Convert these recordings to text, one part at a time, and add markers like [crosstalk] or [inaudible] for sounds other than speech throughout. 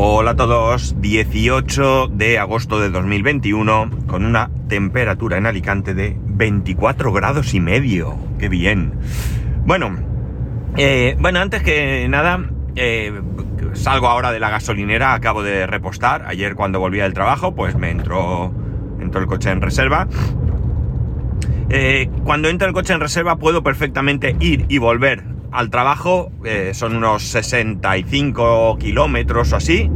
Hola a todos, 18 de agosto de 2021 con una temperatura en Alicante de 24 grados y medio. ¡Qué bien! Bueno, eh, bueno, antes que nada, eh, salgo ahora de la gasolinera, acabo de repostar. Ayer cuando volví del trabajo, pues me entró, entró el coche en reserva. Eh, cuando entra el coche en reserva puedo perfectamente ir y volver al trabajo, eh, son unos 65 kilómetros o así,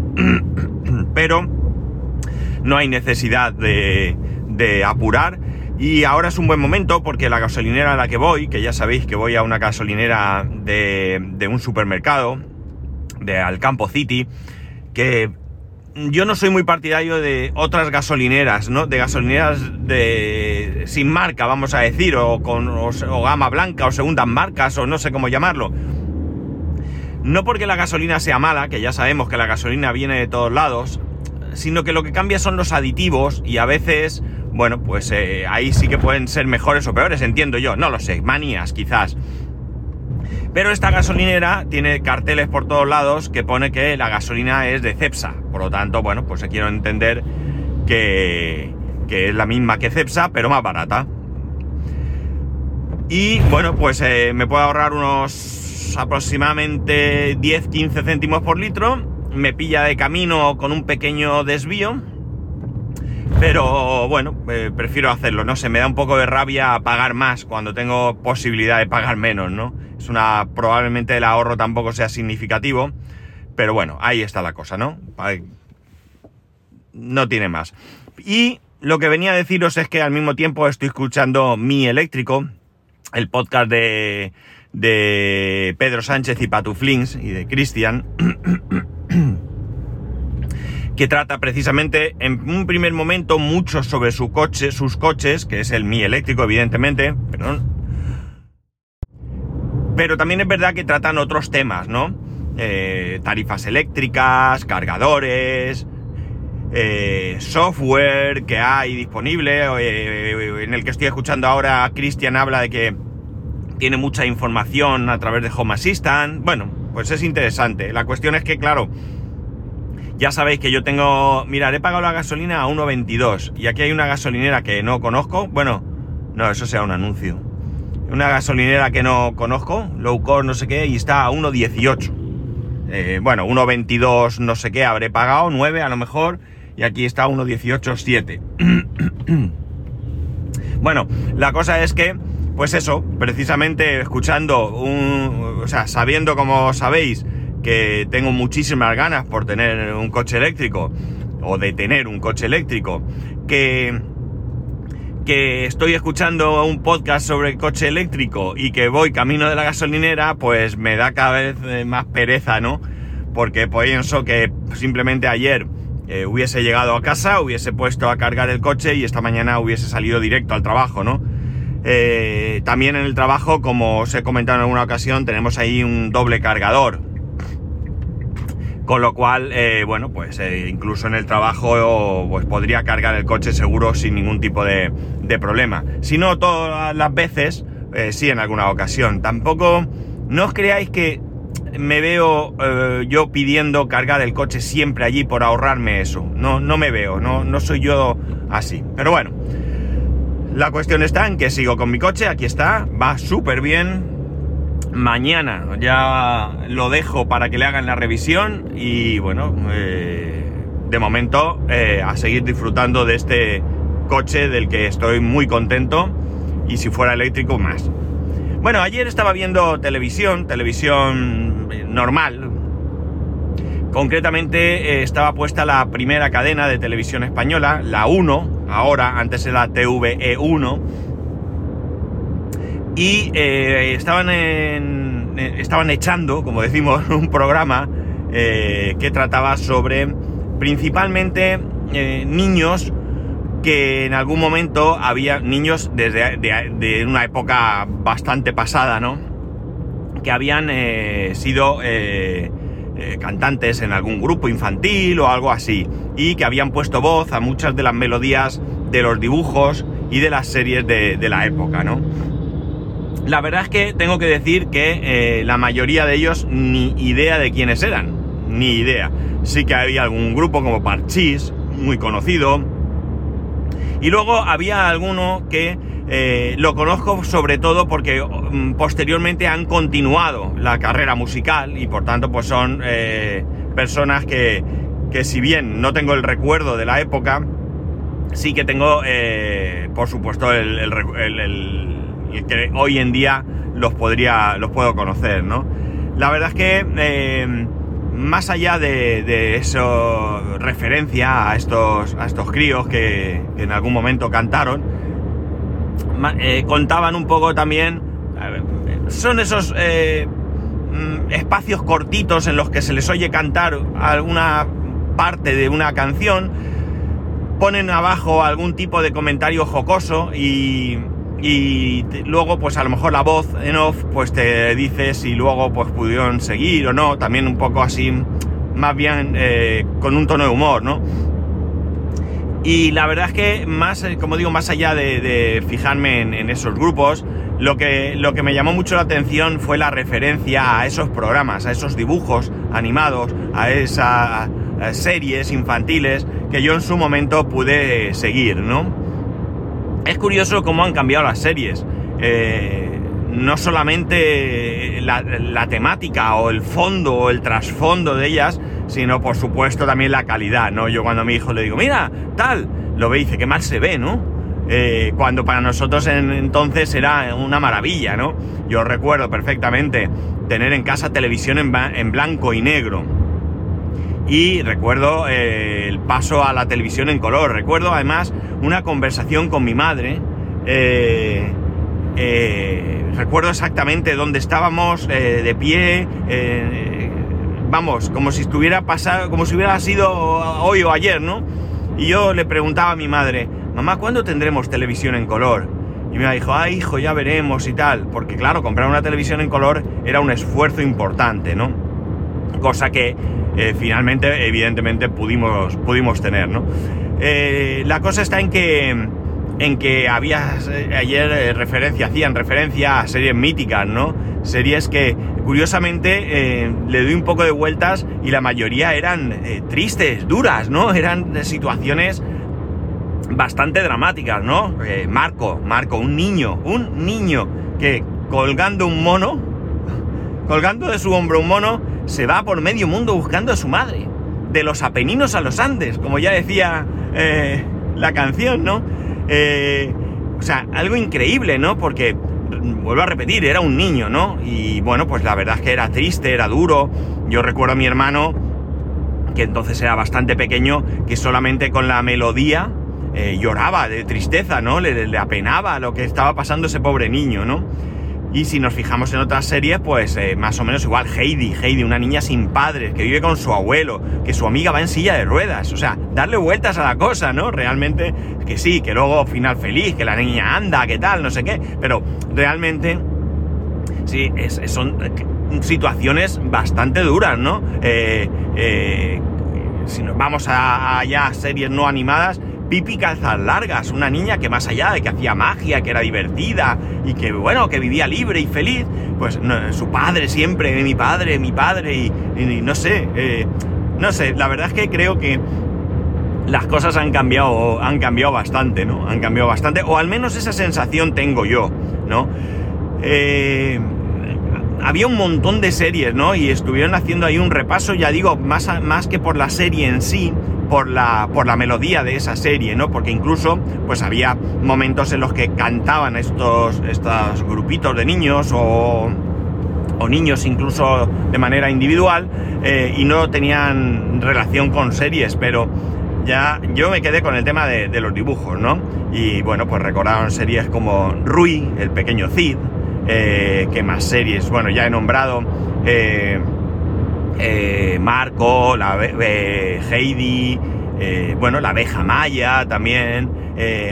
[clears throat] pero no hay necesidad de, de, apurar. Y ahora es un buen momento porque la gasolinera a la que voy, que ya sabéis que voy a una gasolinera de, de un supermercado, de Alcampo City, que yo no soy muy partidario de otras gasolineras, ¿no? De gasolineras de sin marca, vamos a decir, o con o, gama blanca, o segundas marcas, o no sé cómo llamarlo. No porque la gasolina sea mala, que ya sabemos que la gasolina viene de todos lados, sino que lo que cambia son los aditivos y a veces, bueno, pues eh, ahí sí que pueden ser mejores o peores, entiendo yo, no lo sé, manías quizás. Pero esta gasolinera tiene carteles por todos lados que pone que la gasolina es de Cepsa. Por lo tanto, bueno, pues quiero entender que, que es la misma que Cepsa, pero más barata. Y bueno, pues eh, me puedo ahorrar unos aproximadamente 10-15 céntimos por litro. Me pilla de camino con un pequeño desvío. Pero bueno, eh, prefiero hacerlo, no sé, me da un poco de rabia pagar más cuando tengo posibilidad de pagar menos, ¿no? Es una, probablemente el ahorro tampoco sea significativo, pero bueno, ahí está la cosa, ¿no? No tiene más. Y lo que venía a deciros es que al mismo tiempo estoy escuchando Mi Eléctrico, el podcast de, de Pedro Sánchez y Patuflings y de Cristian. Que trata precisamente en un primer momento mucho sobre su coche, sus coches, que es el Mi eléctrico, evidentemente, perdón. Pero también es verdad que tratan otros temas, ¿no? Eh, tarifas eléctricas, cargadores, eh, software que hay disponible, eh, en el que estoy escuchando ahora, Cristian habla de que tiene mucha información a través de Home Assistant. Bueno, pues es interesante. La cuestión es que, claro, ya sabéis que yo tengo... Mirad, he pagado la gasolina a 1,22 y aquí hay una gasolinera que no conozco. Bueno, no, eso sea un anuncio. Una gasolinera que no conozco, low cost no sé qué, y está a 1,18. Eh, bueno, 1,22 no sé qué habré pagado, 9 a lo mejor, y aquí está 1,18,7. [clears throat] bueno, la cosa es que, pues eso, precisamente escuchando. O sea, sabiendo como sabéis que tengo muchísimas ganas por tener un coche eléctrico o de tener un coche eléctrico, que, que estoy escuchando un podcast sobre el coche eléctrico y que voy camino de la gasolinera, pues me da cada vez eh, más pereza, ¿no? Porque pienso que simplemente ayer eh, hubiese llegado a casa, hubiese puesto a cargar el coche y esta mañana hubiese salido directo al trabajo, ¿no? Eh, también en el trabajo, como os he comentado en alguna ocasión, tenemos ahí un doble cargador, con lo cual, eh, bueno, pues eh, incluso en el trabajo pues podría cargar el coche seguro sin ningún tipo de, problema. Si no todas las veces, eh, sí en alguna ocasión. Tampoco, no os creáis que me veo yo pidiendo cargar el coche siempre allí por ahorrarme eso. No, no me veo, no, no soy yo así. Pero bueno, la cuestión está en que sigo con mi coche, aquí está, va súper bien, mañana ya lo dejo para que le hagan la revisión y bueno, eh, de momento eh, a seguir disfrutando de este coche del que estoy muy contento y si fuera eléctrico más. Bueno, ayer estaba viendo televisión, televisión normal. Concretamente eh, estaba puesta la primera cadena de televisión española, la 1, ahora, antes era TVE1 y eh, estaban, en, eh, estaban echando, como decimos, [laughs] un programa eh, que trataba sobre principalmente niños que en algún momento había niños desde de, de una época bastante pasada, ¿no? Que habían sido cantantes en algún grupo infantil o algo así y que habían puesto voz a muchas de las melodías de los dibujos y de las series de, de la época, ¿no? La verdad es que tengo que decir que eh, la mayoría de ellos ni idea de quiénes eran. ni idea. Sí que había algún grupo como Parchís, muy conocido. Y luego había alguno que eh, lo conozco sobre todo porque mm, posteriormente han continuado la carrera musical y por tanto pues son eh, personas que, que si bien no tengo el recuerdo de la época, sí que tengo, por supuesto, el, que hoy en día los podría, los puedo conocer, ¿no? La verdad es que eh, más allá de, eso, referencia a estos, a estos críos que, en algún momento cantaron, eh, contaban un poco también, son esos mm, espacios cortitos en los que se les oye cantar alguna parte de una canción, ponen abajo algún tipo de comentario jocoso y, y luego pues a lo mejor la voz en off pues te dice si luego pues pudieron seguir o no, también un poco así, más bien eh, con un tono de humor, ¿no? Y la verdad es que más, eh, como digo, más allá de, fijarme en, esos grupos, lo que, lo que me llamó mucho la atención fue la referencia a esos programas, a esos dibujos animados, a esas series infantiles que yo en su momento pude seguir, ¿no? Es curioso cómo han cambiado las series. Eh, no solamente la, temática o el fondo o el trasfondo de ellas, sino por supuesto también la calidad, ¿no? Yo cuando a mi hijo le digo, mira, tal, lo ve y dice, que mal se ve, ¿no? Eh, cuando para nosotros en, entonces era una maravilla, ¿no? Yo recuerdo perfectamente tener en casa televisión en blanco y negro y recuerdo eh, el paso a la televisión en color. Recuerdo además una conversación con mi madre. Eh, eh, recuerdo exactamente dónde estábamos, de pie, vamos, como si estuviera pasado, como si hubiera sido hoy o ayer, ¿no? Y yo le preguntaba a mi madre, mamá, ¿cuándo tendremos televisión en color? Y me dijo, ah, hijo, ya veremos y tal. Porque claro, comprar una televisión en color era un esfuerzo importante, ¿no? Cosa que eh, finalmente, evidentemente, pudimos, pudimos tener, ¿no? Eh, la cosa está en que, en que había eh, ayer referencia, hacían referencia a series míticas, ¿no? Series que, curiosamente, le doy un poco de vueltas y la mayoría eran tristes, duras, ¿no? Eran situaciones bastante dramáticas, ¿no? Marco, Marco, un niño, un niño que colgando un mono, [laughs] colgando de su hombro un mono, se va por medio mundo buscando a su madre. De los Apeninos a los Andes, como ya decía eh, la canción, ¿no? Eh, o sea, algo increíble, ¿no? Porque, vuelvo a repetir, era un niño, ¿no? Y bueno, pues la verdad es que era triste, era duro. Yo recuerdo a mi hermano, que entonces era bastante pequeño, que solamente con la melodía eh, lloraba de tristeza, ¿no? Le, le apenaba lo que estaba pasando ese pobre niño, ¿no? Y si nos fijamos en otras series, pues eh, más o menos igual, Heidi, Heidi, una niña sin padres, que vive con su abuelo, que su amiga va en silla de ruedas, o sea, darle vueltas a la cosa, ¿no? Realmente, que sí, que luego final feliz, que la niña anda, que tal, no sé qué, pero realmente, sí, son eh, situaciones bastante duras, ¿no? Eh, si nos vamos a, a series no animadas, Pipi Calzas Largas, una niña que más allá de que hacía magia, que era divertida y que, bueno, que vivía libre y feliz, pues su padre siempre, mi padre, mi padre, y, no sé, eh, no sé, la verdad es que creo que las cosas han cambiado, han cambiado bastante, ¿no? Han cambiado bastante, o al menos esa sensación tengo yo, ¿no? Eh, había un montón de series, ¿no? Y estuvieron haciendo ahí un repaso, ya digo, más, más que por la serie en sí, por la, por la melodía de esa serie, ¿no? Porque incluso, pues había momentos en los que cantaban estos, estos grupitos de niños o, o niños incluso de manera individual eh, y no tenían relación con series, pero ya yo me quedé con el tema de, los dibujos, ¿no? Y bueno, pues recordaron series como Rui, el pequeño Cid, eh, que más series, bueno, ya he nombrado eh, eh, Marco, la, eh, Heidi, bueno, la abeja maya también.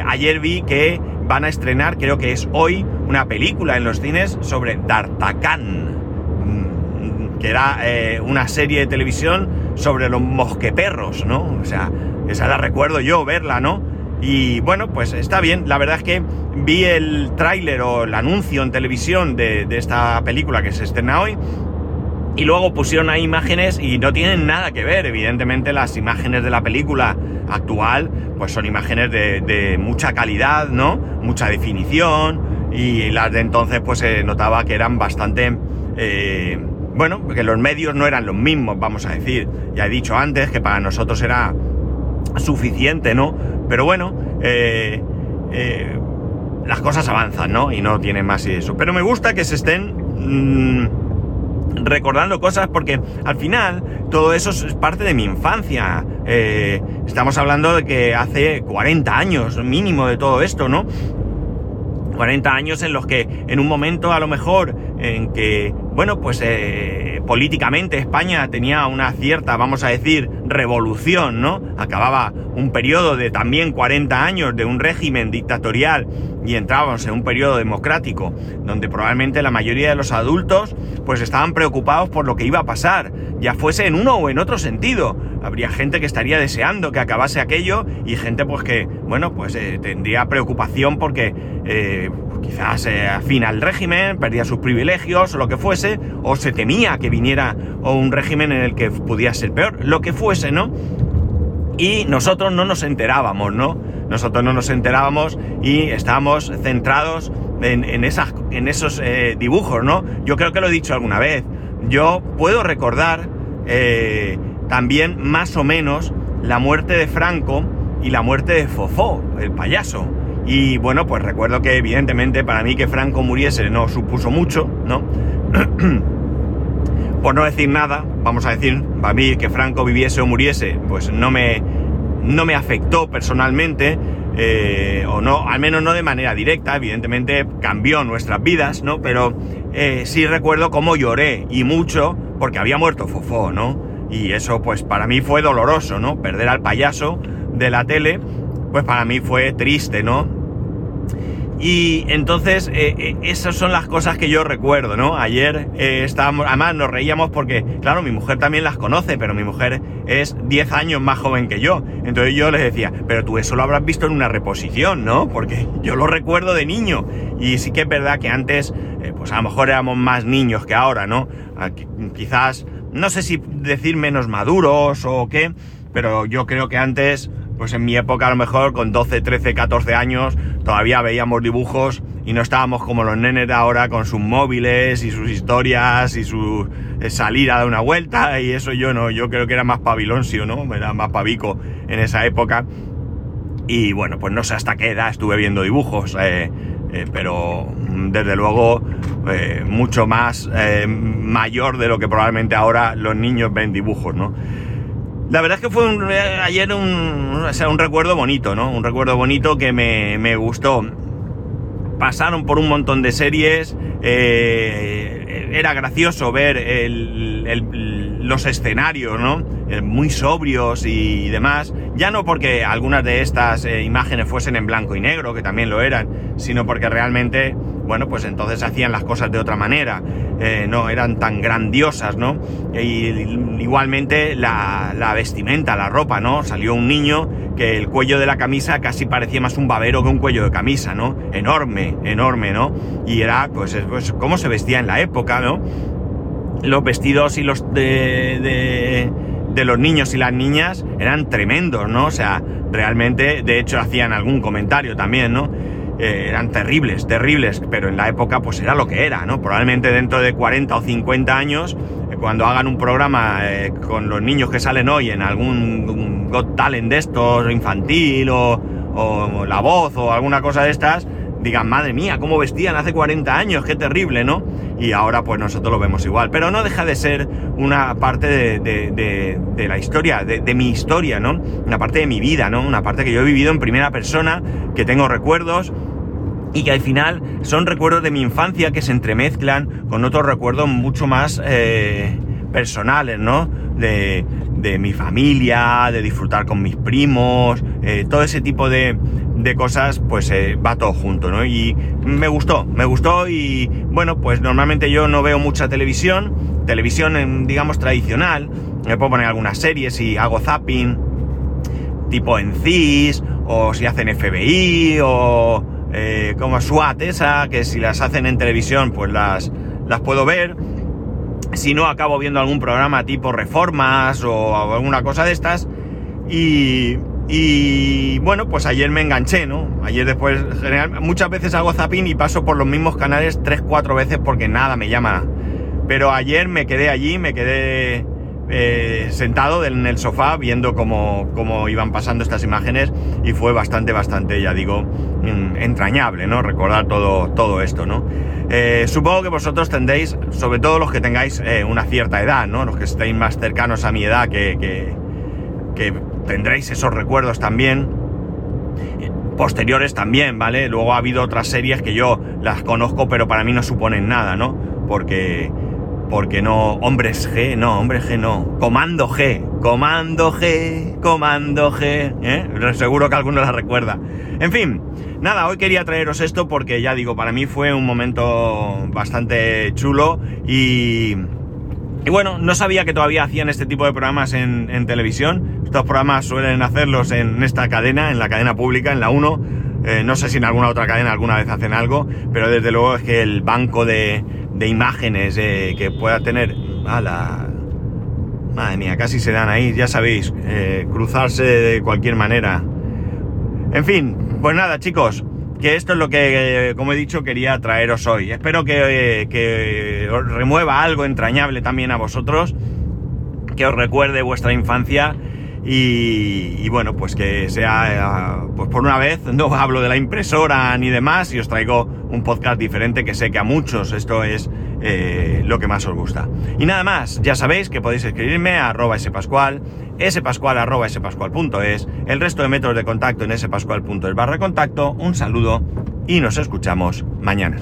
ayer vi que van a estrenar, creo que es hoy, una película en los cines sobre D'Artagnan, mm, que era una serie de televisión sobre los mosqueperros, ¿no? O sea, esa la recuerdo yo verla, ¿no? Y bueno, pues está bien. La verdad es que vi el tráiler o el anuncio en televisión de, esta película que se estrena hoy Y luego pusieron ahí imágenes y no tienen nada que ver. Evidentemente las imágenes de la película actual pues son imágenes de, mucha calidad, ¿no? Mucha definición. Y las de entonces pues se notaba que eran bastante... Eh, bueno, que los medios no eran los mismos, vamos a decir. Ya he dicho antes que para nosotros era suficiente, ¿no? Pero bueno, eh, eh, las cosas avanzan, ¿no? Y no tienen más y eso. Pero me gusta que se estén mm, recordando cosas porque al final todo eso es parte de mi infancia. Eh, estamos hablando de que hace 40 años mínimo de todo esto, ¿no? 40 años en los que en un momento a lo mejor en que, bueno, pues eh, políticamente España tenía una cierta, vamos a decir, revolución, ¿no? Acababa un periodo de también 40 años de un régimen dictatorial y entrábamos en un periodo democrático donde probablemente la mayoría de los adultos pues estaban preocupados por lo que iba a pasar, ya fuese en uno o en otro sentido. Habría gente que estaría deseando que acabase aquello y gente pues que, bueno, pues eh, tendría preocupación porque eh, quizás eh, afina al régimen, perdía sus privilegios o lo que fuese, o se temía que viniera un régimen en el que pudiera ser peor, lo que fuese, ¿no? Y nosotros no nos enterábamos, ¿no? Nosotros no nos enterábamos y estábamos centrados en, esos eh, dibujos, ¿no? Yo creo que lo he dicho alguna vez. Yo puedo recordar eh, también más o menos la muerte de Franco y la muerte de Fofó, el payaso. Y bueno, pues recuerdo que evidentemente para mí que Franco muriese no supuso mucho, ¿no? [clears throat] Por no decir nada, vamos a decir, para mí que Franco viviese o muriese, pues no me, no me afectó personalmente, eh, o no, al menos no de manera directa, evidentemente cambió nuestras vidas, ¿no? Pero eh, sí recuerdo cómo lloré y mucho porque había muerto Fofó, ¿no? Y eso pues para mí fue doloroso, ¿no? Perder al payaso de la tele, pues para mí fue triste, ¿no? Y entonces, eh, eh, esas son las cosas que yo recuerdo, ¿no? Ayer eh, estábamos, además nos reíamos porque, claro, mi mujer también las conoce, pero mi mujer es 10 años más joven que yo. Entonces yo les decía, pero tú eso lo habrás visto en una reposición, ¿no? Porque yo lo recuerdo de niño. Y sí que es verdad que antes, pues a lo mejor éramos más niños que ahora, ¿no? Quizás, no sé si decir menos maduros o qué, pero yo creo que antes pues en mi época a lo mejor con 12, 13, 14 años todavía veíamos dibujos y no estábamos como los nenes de ahora con sus móviles y sus historias y su eh, salir a dar una vuelta y eso yo no, yo creo que era más pavilonsio, ¿no? Era más pavico en esa época. Y bueno, pues no sé hasta qué edad estuve viendo dibujos, eh, eh, pero mm, desde luego mucho más mayor de lo que probablemente ahora los niños ven dibujos, ¿no? La verdad es que fue ayer un, o sea, un recuerdo bonito, ¿no? Un recuerdo bonito que me, gustó. Pasaron por un montón de series, eh, era gracioso ver los escenarios, ¿no? Eh, muy sobrios y demás. Ya no porque algunas de estas eh, imágenes fuesen en blanco y negro, que también lo eran, sino porque realmente bueno, pues entonces hacían las cosas de otra manera, eh, no eran tan grandiosas, ¿no? Y, igualmente la, vestimenta, la ropa, ¿no? Salió un niño que el cuello de la camisa casi parecía más un babero que un cuello de camisa, ¿no? Enorme, enorme, ¿no? Y era, pues, pues cómo se vestía en la época, ¿no? Los vestidos y los de, de los niños y las niñas eran tremendos, ¿no? O sea, realmente, de hecho, hacían algún comentario también, ¿no? Eh, eran terribles, terribles, pero en la época pues era lo que era, ¿no? Probablemente dentro de 40 o 50 años, eh, cuando hagan un programa eh, con los niños que salen hoy en algún Got Talent de estos, infantil o, o La Voz o alguna cosa de estas, digan, madre mía, cómo vestían hace 40 años, qué terrible, ¿no? Y ahora pues nosotros lo vemos igual. Pero no deja de ser una parte de, la historia, de, mi historia, ¿no? Una parte de mi vida, ¿no? Una parte que yo he vivido en primera persona, que tengo recuerdos y que al final son recuerdos de mi infancia que se entremezclan con otros recuerdos mucho más eh, personales, ¿no? De, mi familia, de disfrutar con mis primos, eh, todo ese tipo de, cosas, pues eh, va todo junto, ¿no? Y me gustó, me gustó y bueno, pues normalmente yo no veo mucha televisión, televisión, digamos, tradicional, me puedo poner algunas series y hago zapping, tipo en CIS, o si hacen FBI, o eh, como SWAT esa, que si las hacen en televisión pues las, las puedo ver. Si no, acabo viendo algún programa tipo Reformas o alguna cosa de estas. Y, y bueno, pues ayer me enganché, ¿no? Ayer después, general, muchas veces hago zapping y paso por los mismos canales 3-4 veces porque nada me llama. Pero ayer me quedé allí, me quedé eh, sentado en el sofá viendo cómo, cómo, iban pasando estas imágenes y fue bastante, bastante, ya digo, entrañable, ¿no? Recordar todo, todo esto, ¿no? Eh, supongo que vosotros tendréis, sobre todo los que tengáis eh, una cierta edad, ¿no? Los que estéis más cercanos a mi edad, que tendréis esos recuerdos también. Posteriores también, ¿vale? Luego ha habido otras series que yo las conozco, pero para mí no suponen nada, ¿no? Porque porque no, hombres G, no, hombres G no, comando G, comando G, comando G, ¿eh? seguro que alguno la recuerda. En fin, nada, hoy quería traeros esto porque ya digo, para mí fue un momento bastante chulo y... Y bueno, no sabía que todavía hacían este tipo de programas en televisión. Estos programas suelen hacerlos en esta cadena, en la cadena pública, en la 1. Eh, no sé si en alguna otra cadena alguna vez hacen algo, pero desde luego es que el banco de, imágenes eh, que pueda tener. A la. Madre mía, casi se dan ahí, ya sabéis, eh, cruzarse de cualquier manera. En fin, pues nada, chicos, que esto es lo que, como he dicho, quería traeros hoy. Espero que, que os remueva algo entrañable también a vosotros, que os recuerde vuestra infancia y, bueno, pues que sea, pues por una vez, no [laughs] hablo de la impresora ni demás y os traigo un podcast diferente que sé que a muchos esto es eh, lo que más os gusta. Y nada más, ya sabéis que podéis escribirme a arroba spascual, spascual arroba el resto de métodos de contacto en spascual.es barra contacto, un saludo y nos escuchamos mañana.